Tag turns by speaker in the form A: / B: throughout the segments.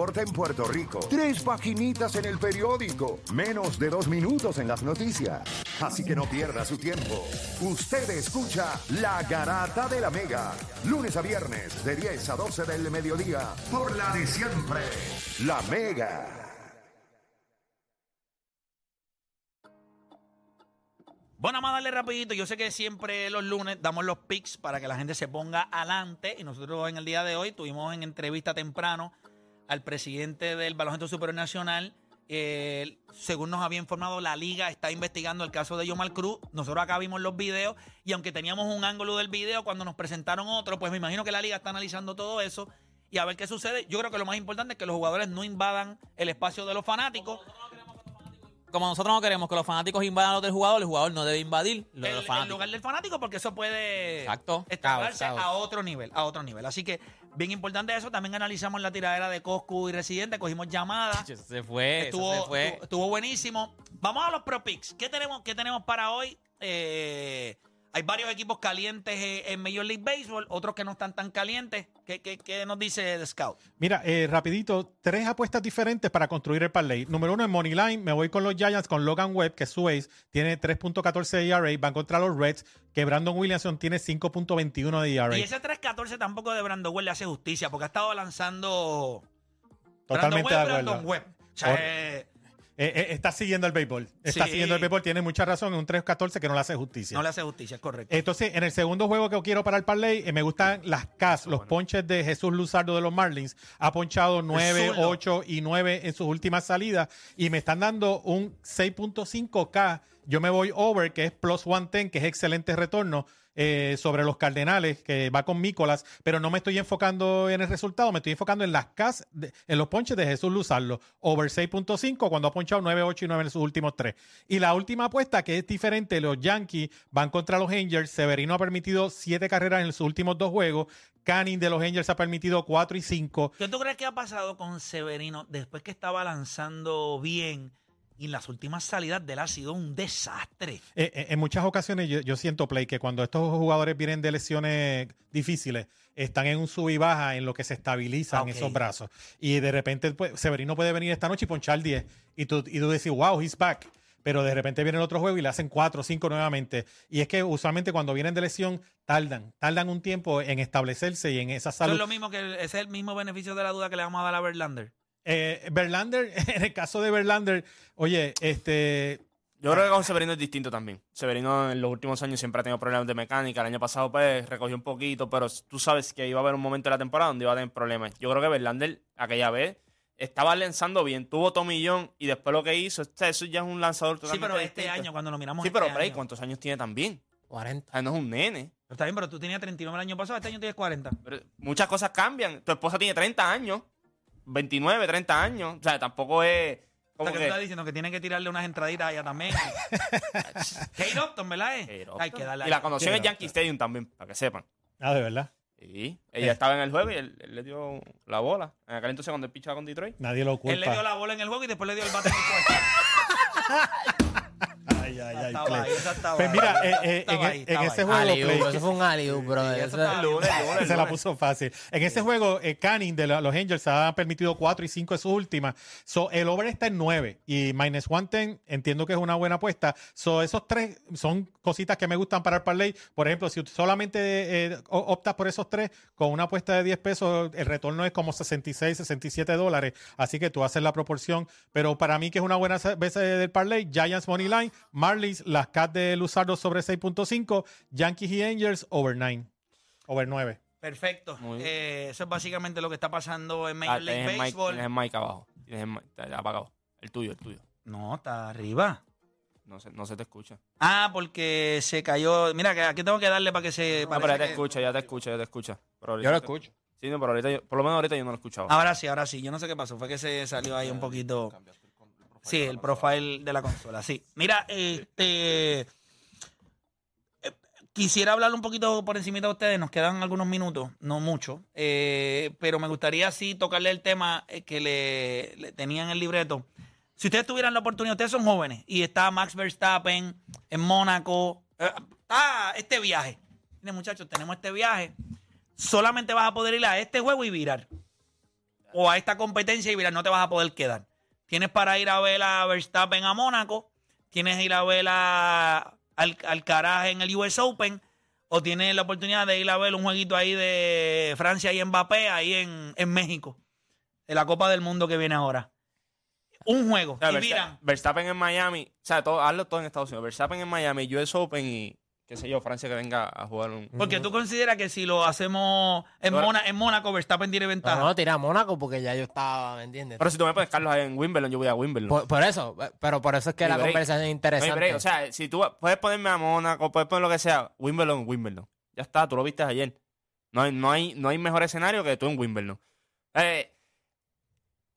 A: En Puerto Rico. Tres paginitas en el periódico. Menos de dos minutos en las noticias. Así que no pierda su tiempo. Usted escucha La Garata de la Mega. Lunes a viernes de 10 a 12 del mediodía. Por la de siempre. La Mega.
B: Bueno, vamos a darle rapidito. Yo sé que siempre los lunes damos los picks para que la gente se ponga adelante. Y nosotros en el día de hoy tuvimos en entrevista temprano al presidente del Baloncesto Superior Nacional. Eh, según nos había informado, la liga está investigando el caso de Yomar Cruz. Nosotros acá vimos los videos y aunque teníamos un ángulo del video, cuando nos presentaron otro, pues me imagino que la liga está analizando todo eso y a ver qué sucede. Yo creo que lo más importante es que los jugadores no invadan el espacio de los fanáticos.
C: Como nosotros no queremos que los fanáticos invadan los del jugador, el jugador no debe invadir lo de
B: el,
C: los
B: el
C: fanáticos.
B: lugar del fanático porque eso puede
C: Exacto.
B: a otro nivel, a otro nivel. Así que bien importante eso. También analizamos la tiradera de Coscu y Residente, cogimos llamadas.
C: Eso se fue,
B: Estuvo,
C: eso se fue.
B: estuvo, estuvo buenísimo. Vamos a los Pro Picks. ¿Qué tenemos, qué tenemos para hoy? Eh, hay varios equipos calientes eh, en Major League Baseball, otros que no están tan calientes. ¿Qué, qué- qué nos dice The Scout?
D: Mira, eh, rapidito, tres apuestas diferentes para construir el parlay. Número uno en Moneyline, me voy con los Giants, con Logan Webb, que es su ace, tiene 3.14 ERA, E van contra los Reds, que Brandon Williamson tiene 5.21 de ERA.
B: Y ese 3-14 tampoco de Brandon Webb le hace justicia, porque ha estado lanzando
D: Totalmente
B: Brandon
D: de
B: Webb,
D: acuerdo.
B: Brandon Webb. O sea, eh,
D: Eh, eh, está siguiendo el béisbol. Está
B: Sí.
D: siguiendo el béisbol, tiene mucha razón, es un 3.14 que no le hace justicia.
B: no le hace justicia, es correcto.
D: Entonces, en el segundo juego que quiero para el parlay, eh, me gustan las Cas, los ponches de Jesús Luzardo de los Marlins. Ha ponchado 9,
B: zurdo.
D: 8 y 9 en sus últimas salidas y me están dando un 6.5K. Yo me voy over, que es plus 110, que es excelente retorno. eh, sobre los Cardenales, que va con Mícolas, pero no me estoy enfocando en el resultado, me estoy enfocando en las Cas, en los ponches de Jesús Luzardo. Over 6.5 cuando ha ponchado 9, 8 y 9 en sus últimos tres. Y la última apuesta, que es diferente, los Yankees van contra los Angels. Severino ha permitido 7 carreras en sus últimos dos juegos. Canning de los Angels ha permitido 4 y 5.
B: ¿Qué tú crees que ha pasado con Severino después que estaba lanzando bien y en las últimas salidas de él ha sido un desastre?
D: Eh, eh, en muchas ocasiones yo, yo siento, Play, que cuando estos jugadores vienen de lesiones difíciles, están en un sub y baja en lo que se estabilizan esos brazos. Y de repente pues, Severino puede venir esta noche y ponchar 10. Y tú, y tú decís, wow, he's back. Pero de repente viene el otro juego y le hacen 4 o 5 nuevamente. Y es que usualmente cuando vienen de lesión, tardan. Tardan un tiempo en establecerse y en esa
B: Eso
D: salud.
B: es lo mismo que ese es el mismo beneficio de la duda que le vamos a dar a Verlander.
D: Eh, Verlander, en el caso de Verlander, oye, este,
E: Yo creo que con Severino es distinto también. Severino en los últimos años siempre ha tenido problemas de mecánica. El año pasado pues recogió un poquito, pero tú sabes que iba a haber un momento de la temporada donde iba a tener problemas. Yo creo que Verlander aquella vez estaba lanzando bien, tuvo tomillón y después lo que hizo, este- eso ya es un lanzador
B: Sí, pero este
E: distinto.
B: año, cuando lo miramos.
E: Sí,
B: este
E: pero Bray,
B: año-
E: ¿cuántos años tiene también?
C: 40.
E: O sea, no es un nene.
B: Pero Está bien, pero tú tenías 39 el año pasado, este año tienes 40.
E: Pero muchas cosas cambian. Tu esposa tiene 30 años, 29, 30 años. O sea, tampoco es
B: O
E: como
B: sea, que tú
E: que...
B: estás diciendo que tienen que tirarle unas entraditas a ella también. Kate Upton, ¿verdad? eh? Hay que darle
E: Y la conoció en el Yankee Stadium también, para que sepan.
D: ah, de verdad,
E: Sí, ella estaba en el juego y él, él le dio la bola. En aquel entonces cuando él pichaba con Detroit.
D: nadie lo culpa.
B: Él le dio la bola en el juego y después le dio el bate en el cuerpo.
D: Ay, ay, ay,
B: Estaba
D: Play.
B: ahí, esa estaba
D: Pues
B: ahí.
D: mira, eh, eh,
B: Estaba
D: en,
B: ahí,
D: en
B: estaba
D: ese
B: ahí.
D: juego,
C: Aliu,
D: Play,
C: eso fue un aliu, bro.
B: Sí,
C: Eso-
B: eso está-
E: El lunes, el lunes, el
D: se la puso fácil. En ese juego, eh, Canning de la- los Angels ha permitido 4 y 5 de sus últimas. So, el over está en 9 y minus 110 entiendo que es una buena apuesta. So, esos tres son cositas que me gustan para el parlay. Por ejemplo, si solamente eh, o- optas por esos tres, con una apuesta de 10 pesos, el retorno es como 66, 67 dólares. Así que tú haces la proporción. Pero para mí, que es una buena vez del parlay, Giants Money Line, Marlins, las Cats de Luzardo sobre 6.5, Yankees y Angels over 9. Over 9.
B: Perfecto. Eh, eso es básicamente lo que está pasando en
E: Ah,
B: Major League
E: tienes, el mic,
B: Baseball.
E: tienes el mic abajo. Tienes el mic está apagado. El tuyo, el tuyo.
B: No, está arriba.
E: No se, no se te escucha.
B: Ah, porque se cayó. Mira, que aquí tengo que darle para que se.
E: No, pero ya te
B: que-
E: escucha, ya te escucha, ya te escucha. Pero
C: Yo lo
E: te-
C: escucho.
E: Sí, no, pero ahorita yo- por lo menos ahorita yo no lo escuchaba.
B: Ahora sí, ahora sí. Yo no sé qué pasó. Fue que se salió ahí un poquito. Sí, el profile de la consola, sí. Mira, este... eh, Quisiera hablar un poquito por encima de ustedes, nos quedan algunos minutos, no mucho, eh, pero me gustaría sí tocarle el tema eh, que le, le tenían en el libreto. Si ustedes tuvieran la oportunidad, ustedes son jóvenes y está Max Verstappen en Mónaco, eh, está este viaje. Miren muchachos, tenemos este viaje, solamente vas a poder ir a este juego y virar. O a esta competencia y virar, no te vas a poder quedar. Tienes para ir a ver a Verstappen a Mónaco, tienes ir a ver a al, Alcaraz en el US Open, o tienes la oportunidad de ir a ver un jueguito ahí de Francia y Mbappé ahí en, en México, de la Copa del Mundo que viene ahora. Un juego.
E: O sea,
B: y
E: Versta-
B: miran,
E: Verstappen en Miami, o sea, todo, hazlo todo en Estados Unidos. Verstappen en Miami, US Open y qué sé yo, Francia que venga a jugar un.
B: porque tú consideras que si lo hacemos en,
E: Ahora-
B: Móna- en Mónaco, Verstappen tiene
F: No,
B: ventaja.
F: no, tira a Mónaco porque ya yo estaba, ¿me entiendes?
E: Pero si tú me pones Carlos ahí en Wimbledon, yo voy a Wimbledon.
F: por, por eso, pero por eso es que
E: No
F: la
E: break.
F: conversación es
E: No hay
F: interesante.
E: break. O sea, si tú puedes ponerme a Mónaco, puedes poner lo que sea, Wimbledon, Wimbledon. Ya está, tú lo viste ayer. No hay, no hay, no hay mejor escenario que tú en Wimbledon. Eh,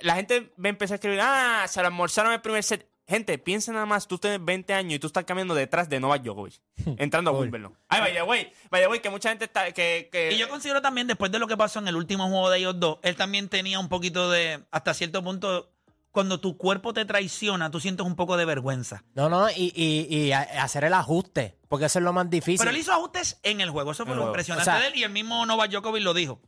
E: la gente me empezó a escribir, ah, se lo almorzaron el primer set. Gente, piensa nada más, tú tienes 20 años y tú estás caminando detrás de Novak Djokovic, entrando a. Wimbledon. Ay, vaya, güey, vaya, güey, que mucha gente está, que, que...
B: Y yo considero también, después de lo que pasó en el último juego de ellos dos, él también tenía un poquito de, hasta cierto punto, cuando tu cuerpo te traiciona, tú sientes un poco de vergüenza.
F: No, no, y, y, y hacer el ajuste, porque eso es lo más difícil.
B: Pero él hizo ajustes en el juego, eso fue
E: el
B: lo
E: juego.
B: impresionante
F: O sea-
B: de él, y el mismo Novak Djokovic lo dijo.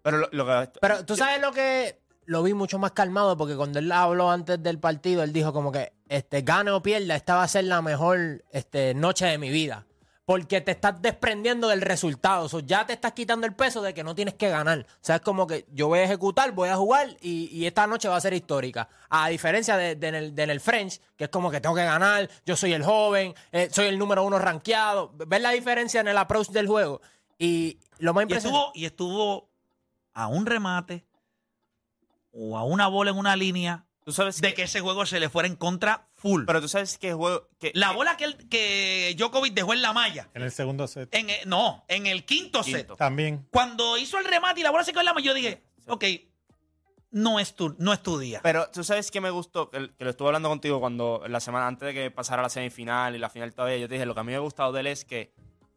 E: Pero lo, lo que...
F: Pero tú sabes lo que lo vi mucho más calmado porque cuando él habló antes del partido, él dijo como que este gane o pierda, esta va a ser la mejor este, noche de mi vida. Porque te estás desprendiendo del resultado. O sea, ya te estás quitando el peso de que no tienes que ganar. O sea, es como que yo voy a ejecutar, voy a jugar y, y esta noche va a ser histórica. A diferencia de, de en el, de en el French, que es como que tengo que ganar, yo soy el joven, eh, soy el número uno rankeado. ¿Ves la diferencia en el approach del juego? Y lo más
B: Y
F: impresionante...
B: estuvo, y estuvo a un remate o a una bola en una línea
E: Tú sabes
B: de que ese juego se le fuera en contra full.
E: Pero tú sabes que juego... Que,
B: la bola que, él- que Djokovic dejó en la malla,
D: En el segundo set.
B: en el- no, en el quinto, set.
D: También.
B: Cuando hizo el remate y la bola se quedó en la malla, yo dije, ok, no es tu, no es tu día.
E: Pero tú sabes que me gustó, que, que lo estuve hablando contigo cuando la semana antes de que pasara la semifinal y la final todavía, yo te dije, lo que a mí me ha gustado de él es que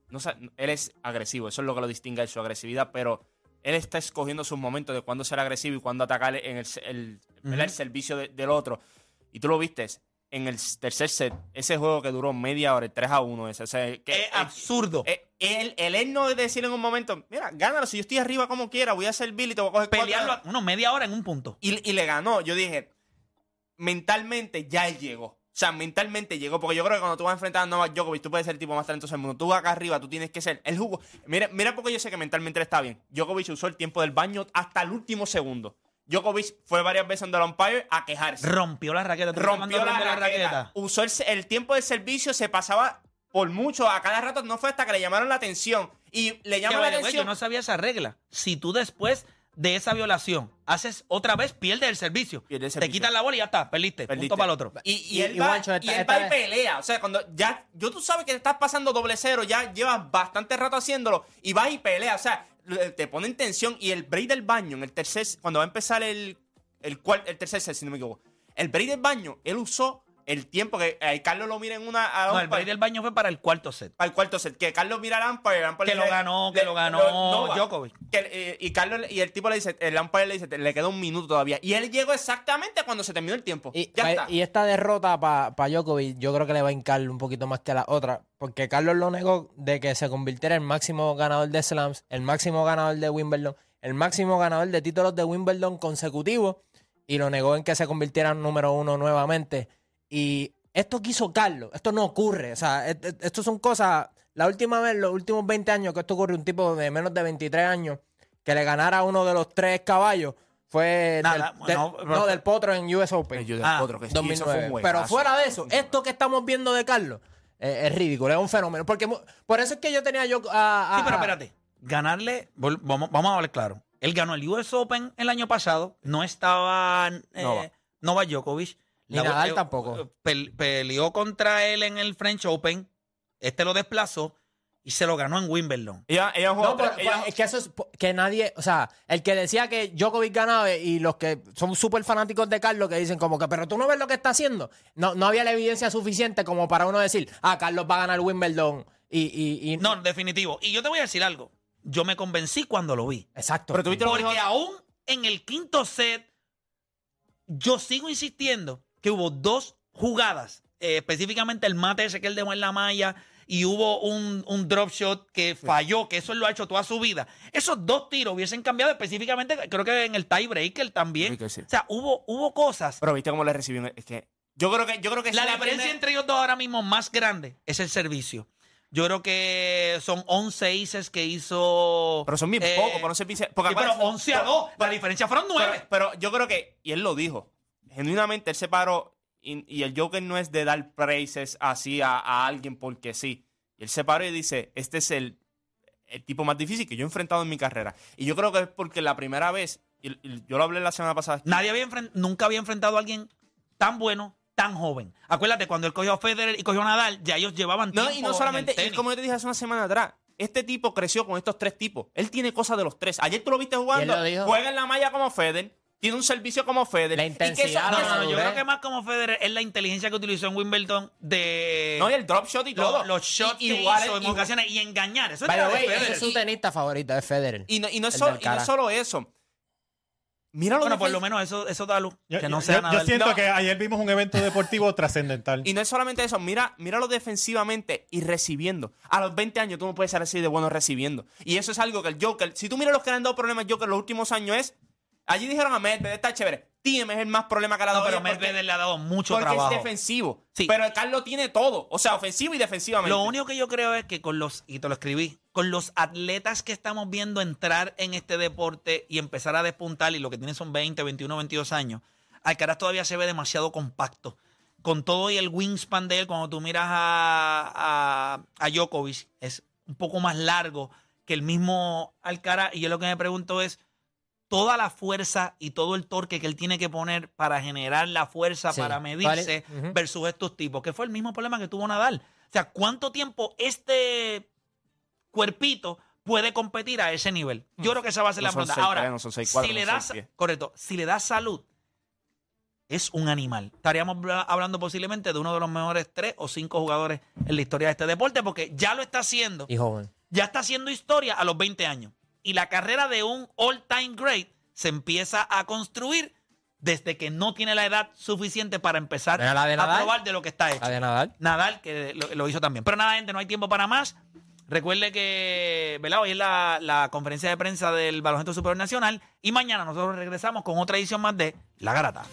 E: no, él es agresivo, eso es lo que lo distingue de su agresividad, pero él está escogiendo sus momentos de cuándo ser agresivo y cuándo atacar en el, el, ¿verdad? el servicio de- del otro. Y tú lo viste en el tercer set, ese juego que duró media hora, el 3 a 1, ese, o sea, que,
B: es absurdo.
E: eh, el, el él no decir en un momento, mira, gánalo, si yo estoy arriba como quiera, voy a servir y te voy a coger cuatro".
B: Pelearlo, a- bueno, media hora en un punto.
E: y, y le ganó. Yo dije, mentalmente ya él llegó. O sea, mentalmente llegó. Porque yo creo que cuando tú vas a enfrentar a Novak Djokovic, tú puedes ser el tipo más talentoso del mundo. Tú vas acá arriba, tú tienes que ser. El jugo. Mira, mira porque yo sé que mentalmente él está bien. Djokovic usó el tiempo del baño hasta el último segundo. Djokovic fue varias veces donde el umpire a quejarse.
B: Rompió la raqueta. ¿Tú sabes
E: Rompió la,
B: rompe
E: raqueta. Usó el, el tiempo del servicio, se pasaba por mucho. A cada rato no fue hasta que le llamaron la atención. Y le llaman la
B: way,
E: atención.
B: yo no sabía esa regla. Si tú después de esa violación haces otra vez, pierdes el servicio.
E: Pierde el
B: Te
E: servicio.
B: quitan la bola y ya está, perdiste.
E: Perdiste.
B: Punto para el otro.
E: Y, y
F: Y-
E: él,
F: y
E: va,
F: Juancho, esta-
E: y él
F: esta
E: va y
F: vez-
E: pelea. O sea, cuando ya. Yo tú sabes que te estás pasando doble cero, ya llevas bastante rato haciéndolo. Y vas y pelea. O sea, te pone en tensión. Y el break del baño, en el tercer. Cuando va a empezar el. El, cual, el tercer set, si no me equivoco. El break del baño, él usó el tiempo que eh, Carlos lo mira en una. a
B: No, el break del baño fue para el cuarto set.
E: al cuarto set. Que Carlos mira al umpire, el umpire
B: Que
E: le
B: lo
E: dice-
B: ganó, que
E: le-
B: lo ganó
E: Nova.
B: Djokovic.
E: Que, eh, y Carlos y el tipo le dice, el umpire le dice, le queda un minuto todavía. Y él llegó exactamente cuando se terminó el tiempo.
F: Y,
E: ya
F: pa-
E: está.
F: y esta derrota para Djokovic yo creo que le va a hincar un poquito más que la otra, porque Carlos lo negó de que se convirtiera en el máximo ganador de slams, el máximo ganador de Wimbledon, el máximo ganador de títulos de Wimbledon consecutivos, y lo negó en que se convirtiera en número uno nuevamente. Y esto quiso Carlos, esto no ocurre, o sea, et- et- esto son cosas, la última vez, los últimos 20 años que esto ocurre, un tipo de menos de 23 años, que le ganara a uno de los tres caballos, fue
B: Nada,
F: del, del-
B: no,
F: del Potro en US Open.
E: El
B: Ah,
E: Potro, que sí, eso fue
F: 2009.
E: un
F: Pero fuera de eso, esto que estamos viendo de Carlos eh, es ridículo, es un fenómeno. Porque por eso es que yo tenía yo a, a-
B: Sí, pero espérate. Ganarle, vamos, vamos a hablar claro. Él ganó el US Open el año pasado. No estaba eh,
E: Nova.
B: Novak Djokovic.
F: Ni Nadal
B: eh,
F: tampoco.
B: pel- peleó contra él en el French Open. Este lo desplazó. y se lo ganó en Wimbledon.
E: Ella, ella jugó
F: No, pero-
E: ella-
F: pues, es que eso es que nadie, o sea, el que decía que Djokovic ganaba y los que son súper fanáticos de Carlos que dicen como que, pero tú no ves lo que está haciendo. No, no había la evidencia suficiente como para uno decir, ah, Carlos va a ganar Wimbledon y, y, y-
B: No, definitivo. Y yo te voy a decir algo. Yo me convencí cuando lo vi.
F: Exacto.
E: Pero tuviste lo
B: Porque
E: dijo-
B: aún en el quinto set, yo sigo insistiendo que hubo dos jugadas, eh, específicamente el mate ese que él dejó en la malla y hubo un, un drop shot que falló, que eso él lo ha hecho toda su vida. Esos dos tiros hubiesen cambiado específicamente, creo que en el tiebreaker también.
E: Sí, sí.
B: O sea, hubo, hubo cosas.
E: Pero viste cómo le recibió. Es que yo creo que yo creo que
B: La diferencia entre ellos dos ahora mismo más grande es el servicio. Yo creo que son 11 aces que hizo.
E: Pero son bien
B: eh,
E: pocos, pero no se porque
B: sí, pero
E: acuérdate-
B: 11 a 2. La diferencia fueron 9.
E: Pero, pero yo creo que, y él lo dijo, genuinamente él se paró, y, y el Joker no es de dar praises así a, a alguien porque sí. Él se paró y dice, este es el, el tipo más difícil que yo he enfrentado en mi carrera. Y yo creo que es porque la primera vez, y, y yo lo hablé la semana pasada,
B: Nadie había enfren- nunca había enfrentado a alguien tan bueno, tan joven. Acuérdate, cuando él cogió a Federer y cogió a Nadal, ya ellos llevaban
E: No,
B: tiempo
E: y no
B: en
E: solamente, y como yo te dije hace una semana atrás, este tipo creció con estos tres tipos. Él tiene cosas de los tres. Ayer tú lo viste jugando,
F: lo
E: juega en la malla como Feder, tiene un servicio como Feder.
F: La
E: y que eso-
F: intensidad,
B: No, no, no, yo creo que más como Federer es la inteligencia que utilizó en Wimbledon de
E: No, y el drop shot y
B: lo-
E: todo.
B: los shots
E: Y-
B: que
E: igual-
B: hizo en ocasiones y engañar. Eso es Federer.
F: ese es su tenista favorito, es Federer.
E: Y no, y no es solo,
F: del
E: y no es
F: cara.
E: solo eso. Mira lo
B: Bueno, por lo menos eso, eso da luz.
D: Yo,
B: que no
D: yo-
B: sea
D: yo
B: Nadal.
D: siento
E: No.
D: que ayer vimos un evento deportivo trascendental.
E: Y no es solamente eso, mira, míralo defensivamente y recibiendo. A los 20 años tú no puedes ser así de bueno recibiendo. Y eso es algo que el Joker, si tú miras los que le han dado problemas Joker los últimos años es, allí dijeron a Medvedev, está chévere, Tiem es el más problema que le ha
B: No,
E: dado.
B: pero
E: porque-
B: Medvedev le ha dado mucho
E: porque
B: trabajo.
E: es defensivo.
B: Sí.
E: Pero el Carlos tiene todo, o sea, ofensivo y defensivamente.
B: Lo único que yo creo es que con los, y te lo escribí, con los atletas que estamos viendo entrar en este deporte y empezar a despuntar, y lo que tienen son 20, 21, 22 años, Alcaraz todavía se ve demasiado compacto. Con todo y el wingspan de él, cuando tú miras a, a, a Djokovic, es un poco más largo que el mismo Alcaraz. Y yo lo que me pregunto es, toda la fuerza y todo el torque que él tiene que poner para generar la fuerza,
F: Sí.
B: para medirse,
F: Vale.
B: Versus estos tipos, que fue el mismo problema que tuvo Nadal. O sea, ¿cuánto tiempo este cuerpito puede competir a ese nivel? Yo creo que esa va a ser
E: No
B: la pregunta.
E: seis
B: Ahora,
E: tres, no son seis cuatro,
B: si
E: no
B: le das, correcto, si le das salud, es un animal. Estaríamos bla- hablando posiblemente de uno de los mejores tres o cinco jugadores en la historia de este deporte, porque ya lo está haciendo
F: Y joven.
B: ya está haciendo historia a los 20 años. Y la carrera de un all-time great se empieza a construir desde que no tiene la edad suficiente para empezar
F: Mira la de
B: a probar de lo que está hecho.
F: La de Nadal.
B: Nadal, que lo, lo hizo también. Pero nada, gente, no hay tiempo para más. Recuerde que, ¿verdad? Hoy es la, la conferencia de prensa del Baloncesto Superior Nacional y mañana nosotros regresamos con otra edición más de La Garata.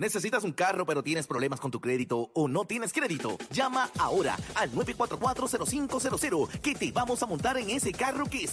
G: ¿Necesitas un carro pero tienes problemas con tu crédito o no tienes crédito? Llama ahora al 944-0500 que te vamos a montar en ese carro que